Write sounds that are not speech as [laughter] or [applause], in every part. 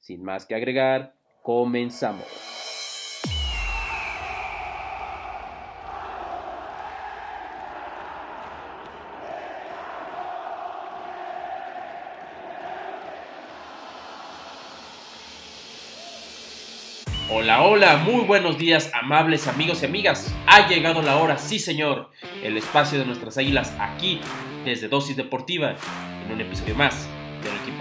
Sin más que agregar, comenzamos. Hola, hola, muy buenos días, amables amigos y amigas. Ha llegado la hora, sí señor, el espacio de nuestras águilas aquí, desde Dosis Deportiva, en un episodio más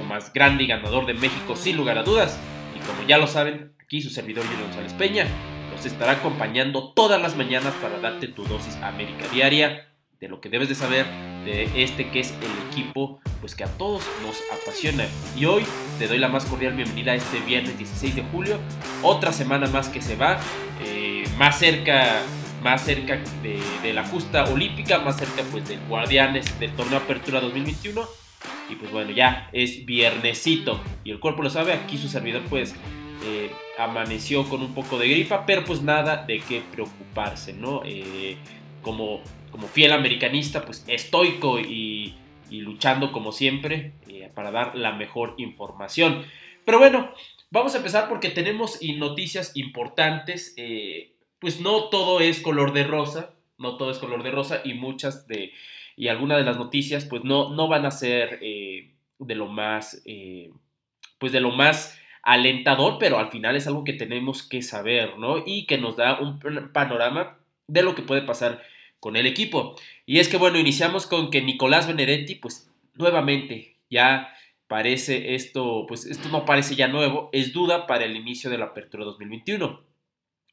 más grande y ganador de México, sin lugar a dudas. Y como ya lo saben, aquí su servidor Julio González Peña nos estará acompañando todas las mañanas para darte tu dosis América diaria de lo que debes de saber de este que es el equipo pues que a todos nos apasiona. Y hoy te doy la más cordial bienvenida a este viernes 16 de julio, otra semana más que se va, eh, más cerca más cerca de, de, la justa olímpica, más cerca pues del Guardianes del torneo Apertura 2021. Y pues bueno, ya es viernesito y el cuerpo lo sabe, aquí su servidor pues eh, amaneció con un poco de gripa, pero pues nada de qué preocuparse, ¿no? Eh, como, como fiel americanista, pues estoico y, y luchando como siempre eh, para dar la mejor información. Pero bueno, vamos a empezar porque tenemos noticias importantes. Pues no todo es color de rosa, no todo es color de rosa y muchas de, y algunas de las noticias pues no, no van a ser eh, de lo más, eh, pues de lo más alentador, pero al final es algo que tenemos que saber, ¿no? Y que nos da un panorama de lo que puede pasar con el equipo. Y es que, bueno, iniciamos con que Nicolás Benedetti, pues nuevamente ya parece esto, pues esto no parece ya nuevo, es duda para el inicio de la apertura 2021.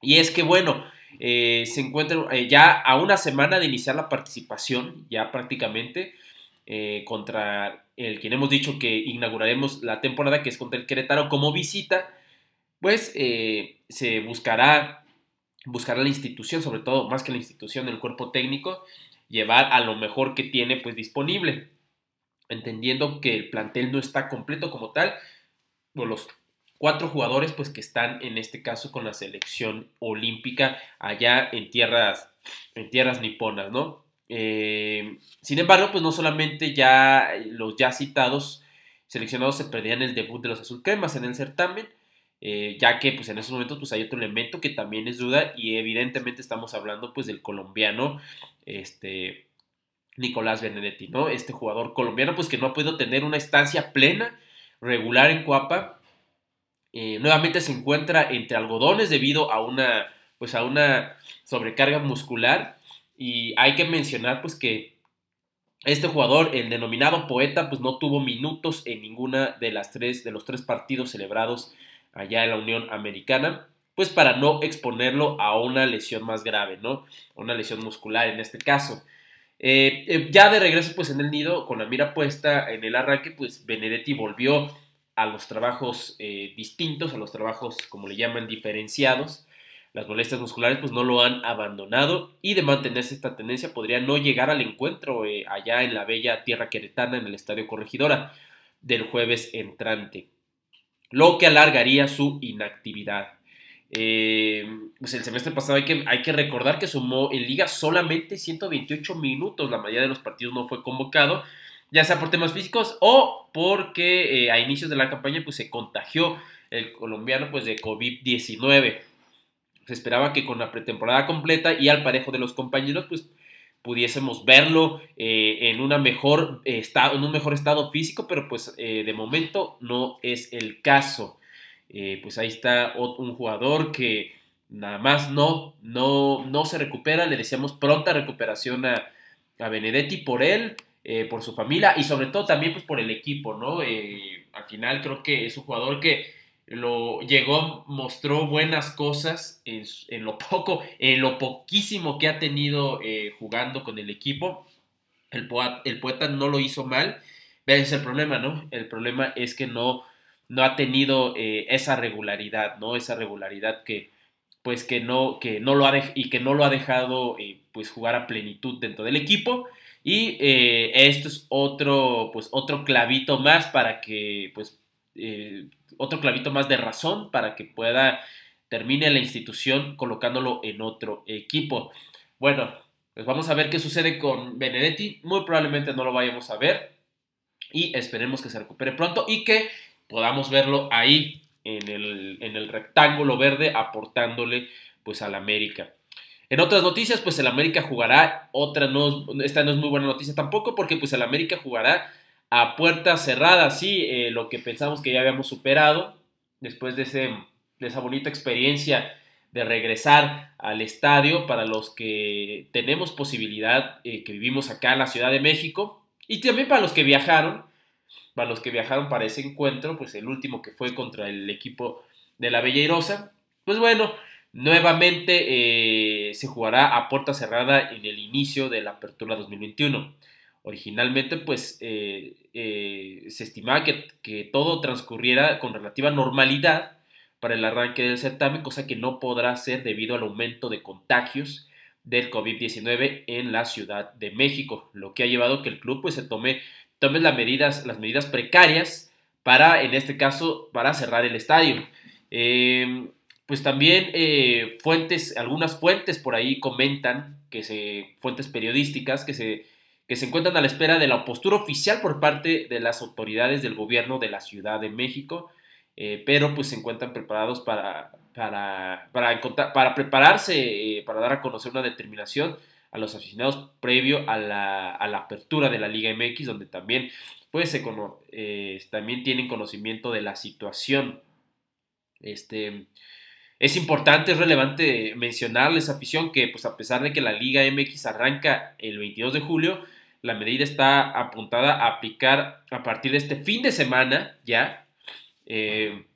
Y es que, bueno, eh, se encuentra eh, ya a una semana de iniciar la participación, ya prácticamente, eh, contra el quien hemos dicho que inauguraremos la temporada, que es contra el Querétaro como visita, pues eh, se buscará, buscará la institución, sobre todo más que la institución, el cuerpo técnico, llevar a lo mejor que tiene pues disponible, entendiendo que el plantel no está completo como tal, por los cuatro jugadores pues que están en este caso con la selección olímpica allá en tierras, en tierras niponas, ¿no? Eh, sin embargo, pues no solamente ya los ya citados seleccionados se perdían el debut de los azul cremas en el certamen, eh, ya que pues en esos momentos pues hay otro elemento que también es duda y evidentemente estamos hablando pues del colombiano, este Nicolás Benedetti, ¿no? Este jugador colombiano pues que no ha podido tener una estancia plena, regular en Cuapa, eh, nuevamente se encuentra entre algodones debido a una, pues a una sobrecarga muscular. Y hay que mencionar pues que este jugador, el denominado poeta, pues no tuvo minutos en ninguna de las tres, de los tres partidos celebrados allá en la Unión Americana, pues para no exponerlo a una lesión más grave, ¿no? Una lesión muscular en este caso. Eh, eh, ya de regreso pues en el nido, con la mira puesta en el arranque, pues Benedetti volvió a los trabajos eh, distintos, a los trabajos, como le llaman, diferenciados. Las molestias musculares pues no lo han abandonado y de mantenerse esta tendencia podría no llegar al encuentro eh, allá en la bella tierra queretana en el Estadio Corregidora del jueves entrante, lo que alargaría su inactividad. Eh, pues el semestre pasado hay que, hay que recordar que sumó en liga solamente 128 minutos, la mayoría de los partidos no fue convocado, ya sea por temas físicos o porque eh, a inicios de la campaña pues se contagió el colombiano pues de COVID-19. Se esperaba que con la pretemporada completa y al parejo de los compañeros pues pudiésemos verlo eh, en, una mejor, estado, en un mejor estado físico, pero pues eh, de momento no es el caso. Pues ahí está un jugador que nada más no, no, no se recupera, le deseamos pronta recuperación a, a Benedetti por él, eh, por su familia y sobre todo también pues por el equipo, ¿no? Eh, al final creo que es un jugador que lo llegó, mostró buenas cosas en, en lo [laughs] poco, en lo poquísimo que ha tenido eh, jugando con el equipo. El, poeta, el poeta no lo hizo mal. Ese es el problema, ¿no? El problema es que no, no ha tenido esa regularidad, ¿no? Esa regularidad que, pues que no, que no lo ha y que no lo ha dejado pues jugar a plenitud dentro del equipo. Y esto es otro, pues otro clavito más para que, pues, otro clavito más de razón para que pueda termine la institución colocándolo en otro equipo. Bueno, pues vamos a ver qué sucede con Benedetti. Muy probablemente no lo vayamos a ver. Y esperemos que se recupere pronto y que podamos verlo ahí en el, rectángulo verde aportándole pues al América. En otras noticias, pues el América jugará, otra no, esta no es muy buena noticia tampoco, porque pues el América jugará a puerta cerrada, sí, eh, lo que pensamos que ya habíamos superado después de, ese, de esa bonita experiencia de regresar al estadio para los que tenemos posibilidad, eh, que vivimos acá en la Ciudad de México, y también para los que viajaron, para los que viajaron para ese encuentro, pues el último que fue contra el equipo de la Bella Irosa, pues bueno, nuevamente eh, se jugará a puerta cerrada en el inicio de la apertura 2021. Originalmente, pues eh, eh, se estimaba que, que, todo transcurriera con relativa normalidad para el arranque del certamen, cosa que no podrá ser debido al aumento de contagios del COVID-19 en la Ciudad de México, lo que ha llevado a que el club pues, se tome tomes las medidas, las medidas precarias para, en este caso, para cerrar el estadio. Pues también eh, fuentes, algunas fuentes por ahí comentan, que se, fuentes periodísticas, que se, que se encuentran a la espera de la postura oficial por parte de las autoridades del gobierno de la Ciudad de México, eh, pero pues se encuentran preparados para, para, para, para prepararse, eh, para dar a conocer una determinación a los aficionados previo a la, apertura de la Liga MX, donde también, pues, eh, también tienen conocimiento de la situación. Este, es importante, es relevante mencionarles, afición, que pues a pesar de que la Liga MX arranca el 22 de julio, la medida está apuntada a aplicar a partir de este fin de semana, ya. Eh,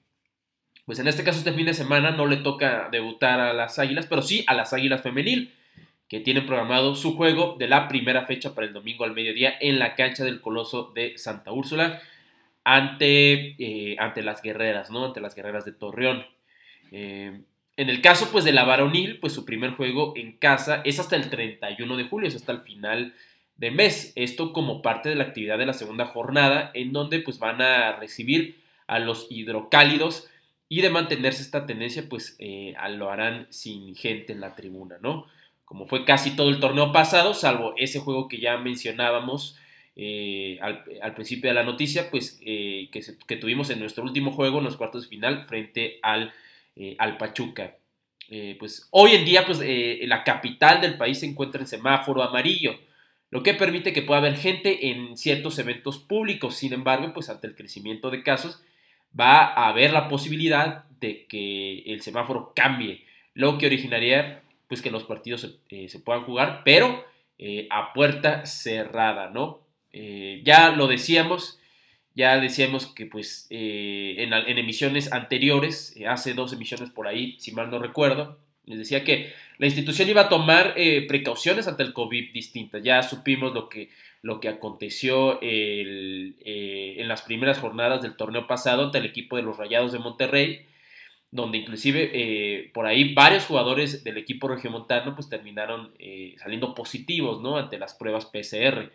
pues en este caso, este fin de semana no le toca debutar a las Águilas, pero sí a las Águilas Femenil que tienen programado su juego de la primera fecha para el domingo al mediodía en la cancha del Coloso de Santa Úrsula ante, eh, ante las guerreras, ¿no? Ante las guerreras de Torreón. Eh, en el caso pues de la varonil, pues su primer juego en casa es hasta el 31 de julio, es hasta el final de mes. Esto como parte de la actividad de la segunda jornada, en donde pues van a recibir a los hidrocálidos y de mantenerse esta tendencia, pues eh, lo harán sin gente en la tribuna, ¿no? como fue casi todo el torneo pasado, salvo ese juego que ya mencionábamos eh, al, principio de la noticia, pues que, tuvimos en nuestro último juego en los cuartos de final frente al, eh, al Pachuca. pues hoy en día, pues la capital del país se encuentra en semáforo amarillo, lo que permite que pueda haber gente en ciertos eventos públicos. Sin embargo, pues ante el crecimiento de casos, va a haber la posibilidad de que el semáforo cambie, lo que originaría pues que los partidos eh, se, puedan jugar, pero eh, a puerta cerrada, ¿no? Eh, ya lo decíamos, ya decíamos que pues en, emisiones anteriores, hace dos emisiones por ahí, si mal no recuerdo, les decía que la institución iba a tomar precauciones ante el COVID distintas. Ya supimos lo que, lo que aconteció en las primeras jornadas del torneo pasado ante el equipo de los Rayados de Monterrey, donde inclusive eh, por ahí varios jugadores del equipo regiomontano pues terminaron eh, saliendo positivos, ¿no? Ante las pruebas PCR.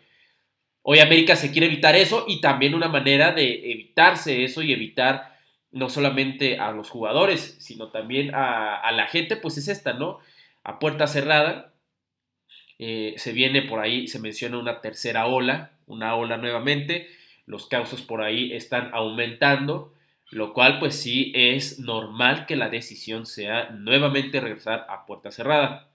Hoy América se quiere evitar eso y también una manera de evitarse eso y evitar no solamente a los jugadores, sino también a, la gente, pues es esta, ¿no? A puerta cerrada. Eh, se viene por ahí, se menciona una tercera ola, una ola nuevamente. Los casos por ahí están aumentando lo cual pues sí es normal que la decisión sea nuevamente regresar a puerta cerrada.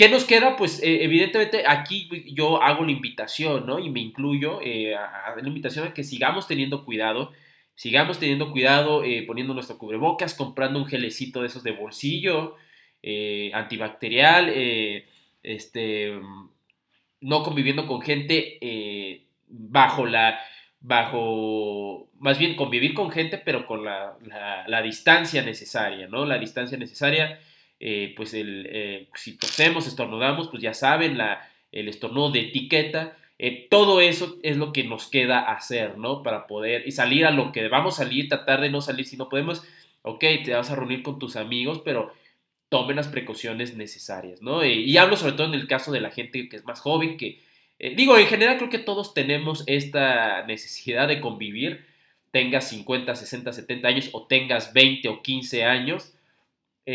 ¿Qué nos queda? Pues eh, evidentemente aquí yo hago la invitación, ¿no? Y me incluyo eh, a, la invitación a que sigamos teniendo cuidado, sigamos teniendo cuidado eh, poniendo nuestro cubrebocas, comprando un gelecito de esos de bolsillo, antibacterial, este, no conviviendo con gente bajo la bajo, más bien convivir con gente, pero con la, la, distancia necesaria, ¿no? La distancia necesaria, eh, pues el, eh, si tosemos, estornudamos, pues ya saben, la, el estornudo de etiqueta, Eh, todo eso es lo que nos queda hacer, ¿no? Para poder y salir a lo que a salir, tratar de no salir si no podemos. Ok, te vas a reunir con tus amigos, pero tomen las precauciones necesarias, ¿no? Eh, y hablo sobre todo en el caso de la gente que es más joven, que digo, en general creo que todos tenemos esta necesidad de convivir, tengas 50, 60, 70 años o tengas 20 o 15 años.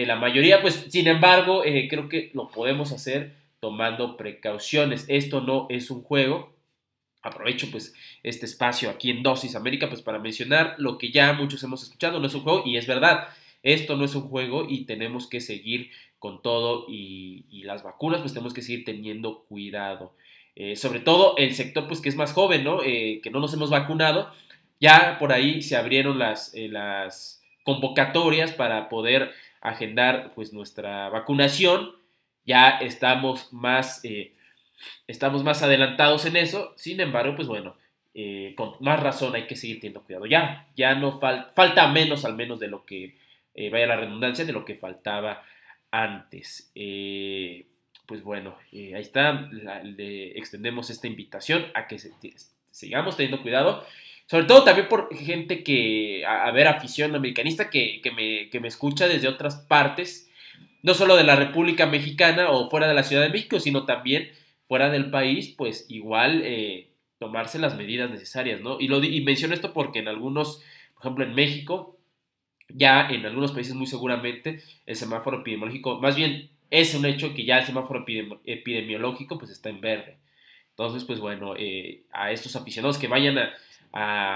La mayoría, pues, sin embargo, creo que lo podemos hacer tomando precauciones. Esto no es un juego. Aprovecho pues este espacio aquí en Dosis América pues para mencionar lo que ya muchos hemos escuchado, no es un juego y es verdad, esto no es un juego y tenemos que seguir con todo y, las vacunas pues tenemos que seguir teniendo cuidado. Eh, sobre todo el sector pues que es más joven, ¿no? Eh, que no nos hemos vacunado, ya por ahí se abrieron las, eh, las convocatorias para poder agendar pues nuestra vacunación ya estamos más, eh, estamos más adelantados en eso, sin embargo, pues bueno, eh, con más razón hay que seguir teniendo cuidado. Ya, ya no falta menos al menos de lo que, eh, vaya la redundancia, de lo que faltaba antes. pues bueno, ahí está, extendemos esta invitación a que sigamos teniendo cuidado. Sobre todo también por gente que, a, ver, afición americanista que, me, que me escucha desde otras partes no solo de la República Mexicana o fuera de la Ciudad de México, sino también fuera del país, pues igual eh, tomarse las medidas necesarias, ¿no? Y, lo, y menciono esto porque en algunos, por ejemplo en México, ya en algunos países muy seguramente el semáforo epidemiológico, más bien es un hecho que ya el semáforo epidemiológico pues está en verde. Entonces, pues bueno, eh, a estos aficionados que vayan a,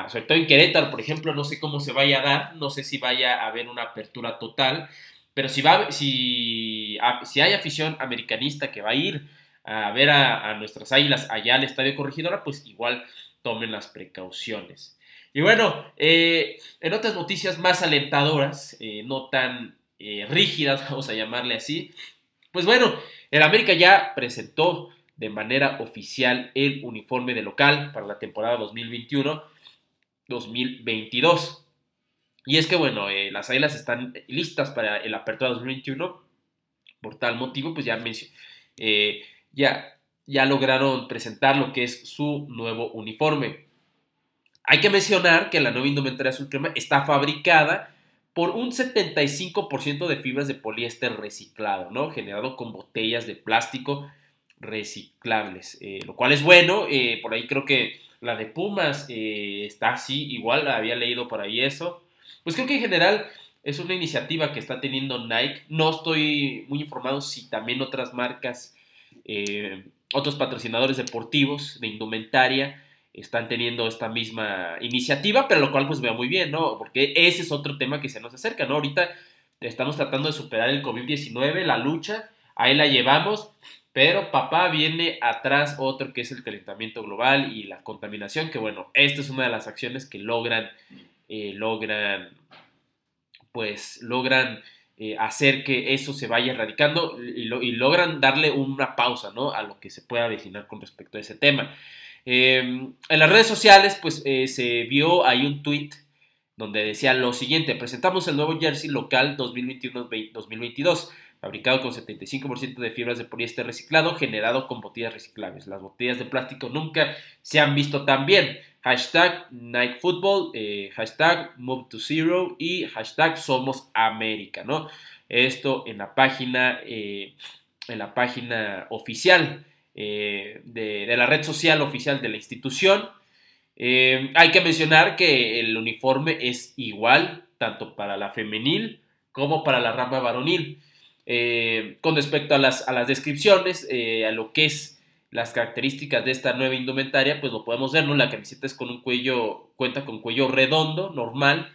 sobre todo en Querétaro, por ejemplo, no sé cómo se vaya a dar, no sé si vaya a haber una apertura total, pero si, va, si, si hay afición americanista que va a ir a ver a, nuestras águilas allá al Estadio Corregidora, pues igual tomen las precauciones. Y bueno, eh, en otras noticias más alentadoras, eh, no tan eh, rígidas, [laughs] vamos a llamarle así, pues bueno, el América ya presentó de manera oficial el uniforme de local para la temporada 2021-2022. Y es que, bueno, eh, las águilas están listas para el Apertura 2021. Por tal motivo, pues ya, eh, ya, ya lograron presentar lo que es su nuevo uniforme. Hay que mencionar que la nueva indumentaria azul está fabricada por un 75% de fibras de poliéster reciclado, ¿no? Generado con botellas de plástico reciclables, eh, lo cual es bueno. por ahí creo que la de Pumas está así, igual había leído por ahí eso. Pues creo que en general es una iniciativa que está teniendo Nike. No estoy muy informado si también otras marcas, eh, otros patrocinadores deportivos de indumentaria están teniendo esta misma iniciativa, pero lo cual pues veo muy bien, ¿no? Porque ese es otro tema que se nos acerca, ¿no? Ahorita estamos tratando de superar el COVID-19, la lucha, ahí la llevamos, pero papá viene atrás otro que es el calentamiento global y la contaminación, que bueno, esta es una de las acciones que logran eh, logran, pues, logran eh, hacer que eso se vaya erradicando y, logran darle una pausa, ¿no? A lo que se pueda avecinar con respecto a ese tema. Em, en las redes sociales, pues, eh, se vio ahí un tweet donde decía lo siguiente, presentamos el nuevo jersey local 2021-2022 fabricado con 75% de fibras de poliéster reciclado, generado con botellas reciclables. Las botellas de plástico nunca se han visto tan bien. Hashtag Nike Football, eh, hashtag Move to Zero y hashtag Somos América, ¿no? Esto en la página, eh, en la página oficial eh, de, la red social oficial de la institución. hay que mencionar que el uniforme es igual tanto para la femenil como para la rama varonil. Eh, con respecto a las, a las descripciones, eh, a lo que es las características de esta nueva indumentaria, pues lo podemos ver, ¿no? La camiseta es con un cuello, cuenta con cuello redondo, normal,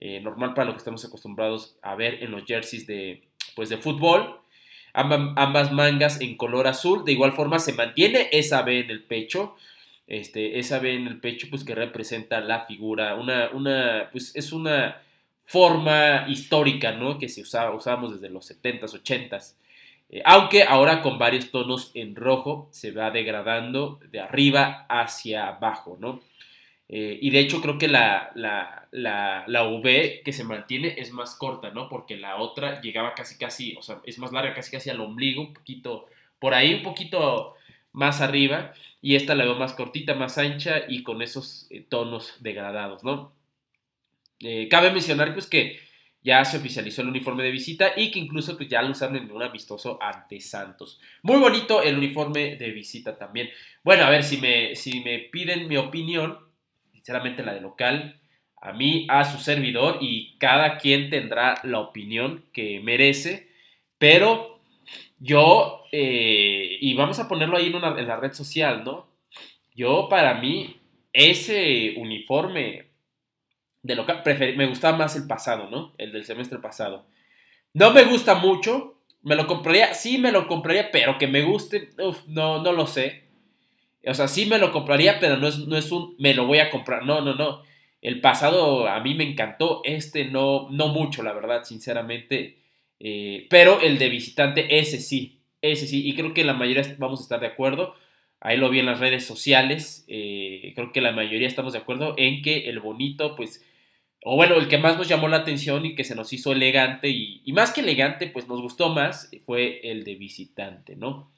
eh, normal para lo que estamos acostumbrados a ver en los jerseys de, pues de fútbol. ambas mangas en color azul, de igual forma se mantiene esa B en el pecho, este, esa B en el pecho, pues que representa la figura, una, una, pues es una forma histórica, ¿no? Que se usaba, usábamos desde los 70s, 80s. Eh, aunque ahora con varios tonos en rojo se va degradando de arriba hacia abajo, ¿no? Eh, y de hecho creo que la, la, la, V que se mantiene es más corta, ¿no? Porque la otra llegaba casi casi, o sea, es más larga casi casi al ombligo, un poquito, por ahí un poquito más arriba y esta la veo más cortita, más ancha y con esos eh, tonos degradados, ¿no? Eh, cabe mencionar pues que ya se oficializó el uniforme de visita y que incluso pues ya lo usaron en un amistoso ante Santos. Muy bonito el uniforme de visita también. Bueno, a ver si me, si me piden mi opinión, sinceramente la de local, a mí, a su servidor y cada quien tendrá la opinión que merece, pero yo, eh, y vamos a ponerlo ahí en, la red social, ¿no? Yo para mí, ese uniforme de me gustaba más el pasado, ¿no? El del semestre pasado. No me gusta mucho, me lo compraría, sí me lo compraría, pero que me guste, no, no lo sé. O sea, sí me lo compraría, pero no es, no es un, me lo voy a comprar, no, no, no. El pasado a mí me encantó, este no, no mucho, la verdad, sinceramente. Eh, pero el de visitante, ese sí, ese sí. Y creo que la mayoría vamos a estar de acuerdo. Ahí lo vi en las redes sociales. Eh, creo que la mayoría estamos de acuerdo en que el bonito, pues, o bueno, el que más nos llamó la atención y que se nos hizo elegante y, más que elegante, pues nos gustó más, fue el de visitante, ¿no?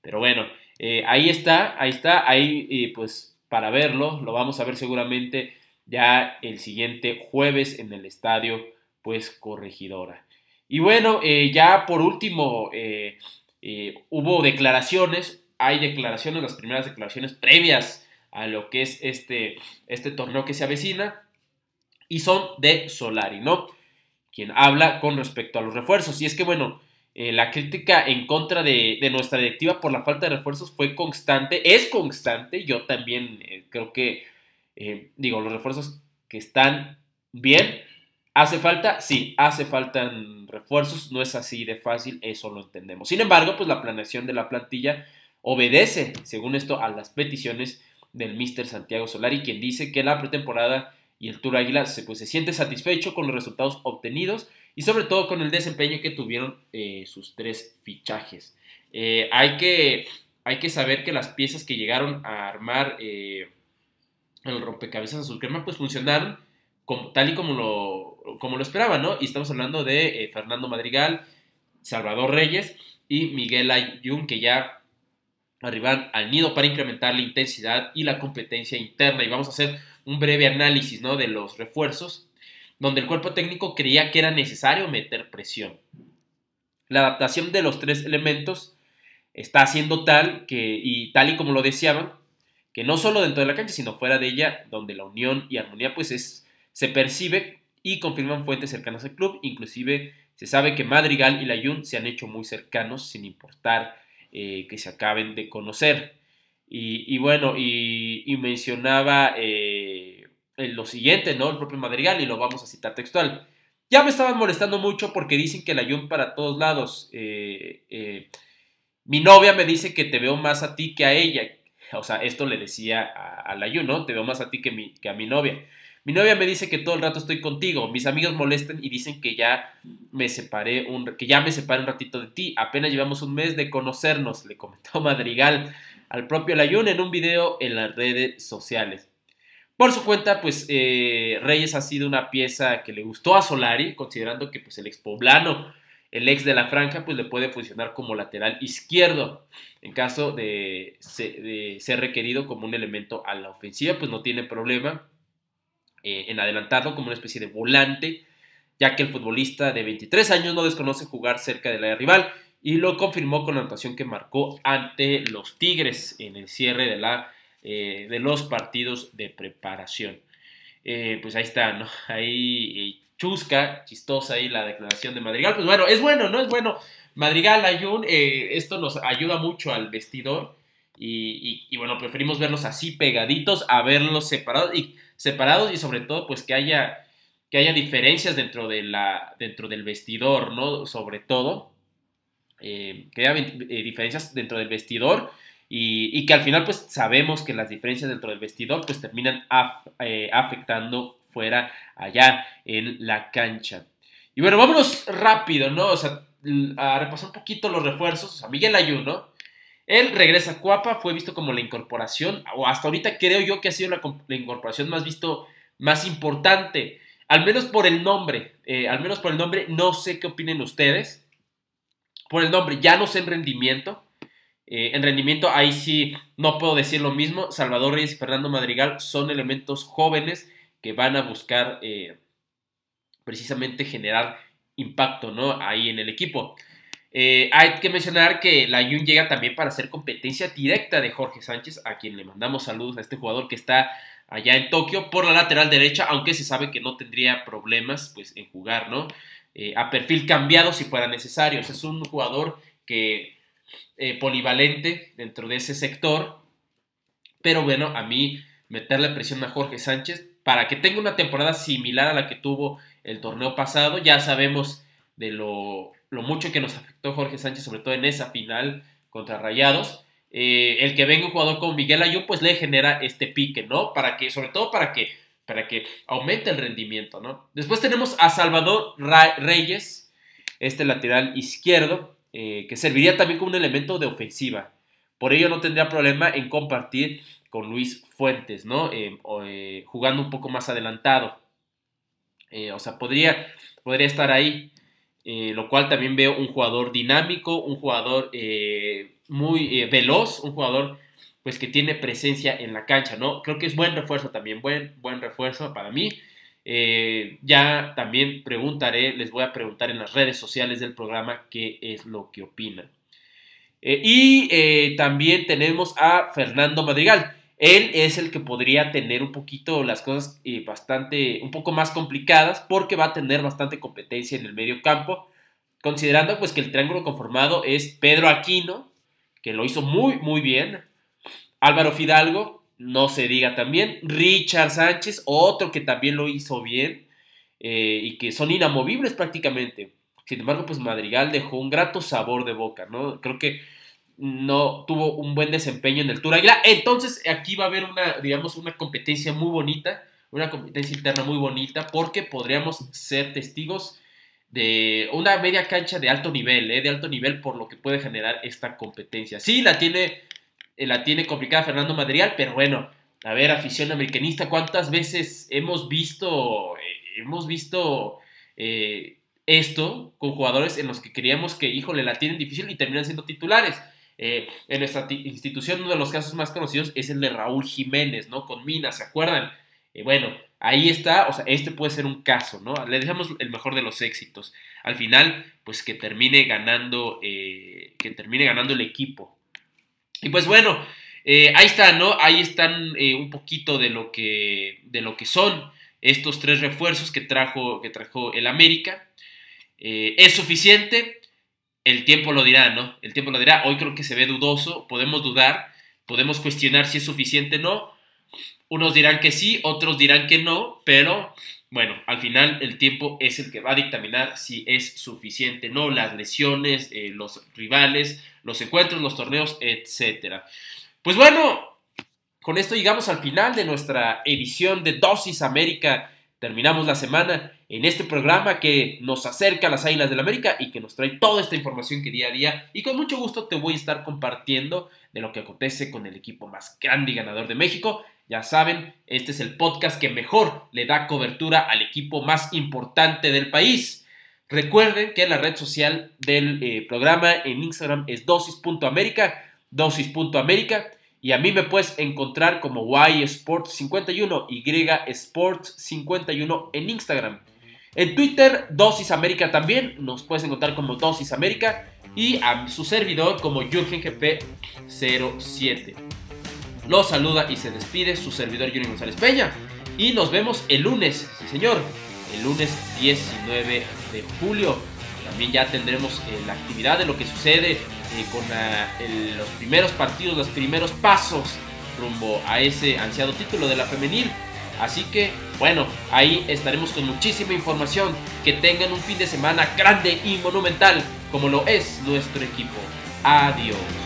Pero bueno, eh, ahí está, ahí está, ahí pues para verlo, lo vamos a ver seguramente ya el siguiente jueves en el estadio, pues corregidora. Y bueno, eh, ya por último, eh, eh, hubo declaraciones, hay declaraciones, las primeras declaraciones previas a lo que es este, este torneo que se avecina, y son de Solari, ¿no? Quien habla con respecto a los refuerzos. Y es que, bueno, la crítica en contra de, nuestra directiva por la falta de refuerzos fue constante, es constante, yo también creo que eh, digo, los refuerzos que están bien. ¿Hace falta? Sí, hace falta refuerzos, no es así de fácil, eso lo entendemos. Sin embargo, pues la planeación de la plantilla obedece, según esto, a las peticiones del Mister Santiago Solari, quien dice que la pretemporada y el Tour Águila se, pues, se siente satisfecho con los resultados obtenidos y sobre todo con el desempeño que tuvieron eh, sus tres fichajes. Eh, hay, que, hay que saber que las piezas que llegaron a armar el rompecabezas azul crema, pues funcionaron como, tal y como lo, como lo esperaban, ¿no? Y estamos hablando de eh, Fernando Madrigal, Salvador Reyes y Miguel Ayun, que ya arriban al nido para incrementar la intensidad y la competencia interna. Y vamos a hacer un breve análisis, ¿no? De los refuerzos, donde el cuerpo técnico creía que era necesario meter presión. La adaptación de los tres elementos está haciendo tal que, y tal y como lo deseaban, que no solo dentro de la cancha, sino fuera de ella, donde la unión y armonía pues es, se percibe y confirman fuentes cercanas al club, inclusive se sabe que Madrigal y la Jun se han hecho muy cercanos sin importar eh, que se acaben de conocer. Y, bueno, y, mencionaba eh, lo siguiente, ¿no? El propio Madrigal, y lo vamos a citar textual. Ya me estaban molestando mucho porque dicen que la Jun para todos lados. Eh, mi novia me dice que te veo más a ti que a ella, o sea, esto le decía a, la Yu, ¿no? Te veo más a ti que, que a mi novia. Mi novia me dice que todo el rato estoy contigo. Mis amigos molestan y dicen que ya me separé un, que ya me separé un ratito de ti. Apenas llevamos un mes de conocernos, le comentó [laughs] Madrigal al propio Layun en un video en las redes sociales. Por su cuenta, pues eh, Reyes ha sido una pieza que le gustó a Solari, considerando que pues, el expoblano el ex de la franja pues le puede funcionar como lateral izquierdo en caso de, ser requerido como un elemento a la ofensiva pues no tiene problema eh, en adelantarlo como una especie de volante ya que el futbolista de 23 años no desconoce jugar cerca del área rival y lo confirmó con la anotación que marcó ante los Tigres en el cierre de, la, eh, de los partidos de preparación. Eh, pues ahí está, ¿no? Ahí chusca, chistosa ahí la declaración de Madrigal. Pues bueno, es bueno, ¿no? Es bueno. Madrigal, Ayun, eh, esto nos ayuda mucho al vestidor. Y, bueno, preferimos verlos así pegaditos a verlos separados y, separados y sobre todo pues que haya, que haya diferencias dentro, de la, dentro del vestidor, ¿no? Sobre todo, eh, haya eh, diferencias dentro del vestidor y, que al final pues sabemos que las diferencias dentro del vestidor pues terminan afectando fuera allá en la cancha. Y bueno, vámonos rápido, ¿no? O sea, a repasar un poquito los refuerzos. O sea, Miguel Ayuno, él regresa a Cuapa, fue visto como la incorporación, o hasta ahorita creo yo que ha sido la, incorporación más visto, más importante, al menos por el nombre, eh, al menos por el nombre, no sé qué opinen ustedes. Por el nombre, ya no sé en rendimiento, Eh, en rendimiento, ahí sí no puedo decir lo mismo. Salvador Reyes y Fernando Madrigal son elementos jóvenes que van a buscar eh, precisamente generar impacto ¿no? ahí en el equipo. Eh, hay que mencionar que la Jun llega también para hacer competencia directa de Jorge Sánchez, a quien le mandamos saludos a este jugador que está allá en Tokio por la lateral derecha, aunque se sabe que no tendría problemas pues, en jugar, ¿no? Eh, a perfil cambiado si fuera necesario. Es un jugador que eh, polivalente dentro de ese sector, pero bueno, a mí meterle presión a Jorge Sánchez para que tenga una temporada similar a la que tuvo el torneo pasado, ya sabemos de lo, mucho que nos afectó Jorge Sánchez, sobre todo en esa final contra Rayados. Eh, el que venga un jugador como Miguel Ayú, pues le genera este pique, ¿no? Para que, sobre todo para que, para que aumente el rendimiento, ¿no? Después tenemos a Salvador Reyes, este lateral izquierdo, eh, que serviría también como un elemento de ofensiva. Por ello no tendría problema en compartir con Luis Fuentes, ¿no? Eh, jugando un poco más adelantado. o sea, podría, podría estar ahí. Eh, lo cual también veo un jugador dinámico, un jugador eh, muy eh, veloz, un jugador pues que tiene presencia en la cancha, ¿no? Creo que es buen refuerzo también, buen, buen refuerzo para mí. ya también preguntaré, les voy a preguntar en las redes sociales del programa qué es lo que opinan. y también tenemos a Fernando Madrigal. Él es el que podría tener un poquito las cosas eh, bastante, un poco más complicadas porque va a tener bastante competencia en el medio campo, considerando pues que el triángulo conformado es Pedro Aquino, que lo hizo muy, muy bien, Álvaro Fidalgo, no se diga también, Richard Sánchez, otro que también lo hizo bien eh, y que son inamovibles prácticamente. Sin embargo, pues Madrigal dejó un grato sabor de boca, ¿no? Creo que no tuvo un buen desempeño en el Tour Águila. Entonces aquí va a haber una, digamos, una competencia muy bonita, una competencia interna muy bonita, porque podríamos ser testigos de una media cancha de alto nivel, ¿eh? de alto nivel por lo que puede generar esta competencia. Sí, la tiene, la tiene complicada Fernando Madrigal, pero bueno, a ver, afición americanista, ¿cuántas veces hemos visto, eh, hemos visto esto con jugadores en los que creíamos que, híjole, la tienen difícil y terminan siendo titulares? Eh, en nuestra institución, uno de los casos más conocidos es el de Raúl Jiménez, ¿no? Con Minas, ¿se acuerdan? Eh, bueno, ahí está, o sea, este puede ser un caso, ¿no? Le dejamos el mejor de los éxitos. Al final, pues que termine ganando, eh, que termine ganando el equipo. Y pues bueno, ahí está, ¿no? Ahí están un poquito de lo que, de lo que son estos tres refuerzos que trajo, que trajo el América. ¿Es suficiente? el tiempo lo dirá, ¿no? El tiempo lo dirá. Hoy creo que se ve dudoso, podemos dudar, podemos cuestionar si es suficiente o no. Unos dirán que sí, otros dirán que no, pero bueno, al final el tiempo es el que va a dictaminar si es suficiente, ¿no? Las lesiones, eh, los rivales, los encuentros, los torneos, etc. Pues bueno, con esto llegamos al final de nuestra edición de Dosis América terminamos la semana en este programa que nos acerca a las Águilas del la América y que nos trae toda esta información que día a día y con mucho gusto te voy a estar compartiendo de lo que acontece con el equipo más grande y ganador de México. Ya saben, este es el podcast que mejor le da cobertura al equipo más importante del país. Recuerden que la red social del eh, programa en Instagram es dosis.américa, dosis.américa. Y a mí me puedes encontrar como YSports51, Y Sports51 en Instagram. En Twitter, Dosis América también. Nos puedes encontrar como Dosis América. Y a su servidor como JurgenGP07. Los saluda y se despide su servidor Jürgen González Peña. Y nos vemos el lunes, sí señor, el lunes 19 de julio. También ya tendremos eh, la actividad de lo que sucede eh, con los primeros partidos, los primeros pasos rumbo a ese ansiado título de la femenil. Así que, bueno, ahí estaremos con muchísima información. Que tengan un fin de semana grande y monumental como lo es nuestro equipo. Adiós.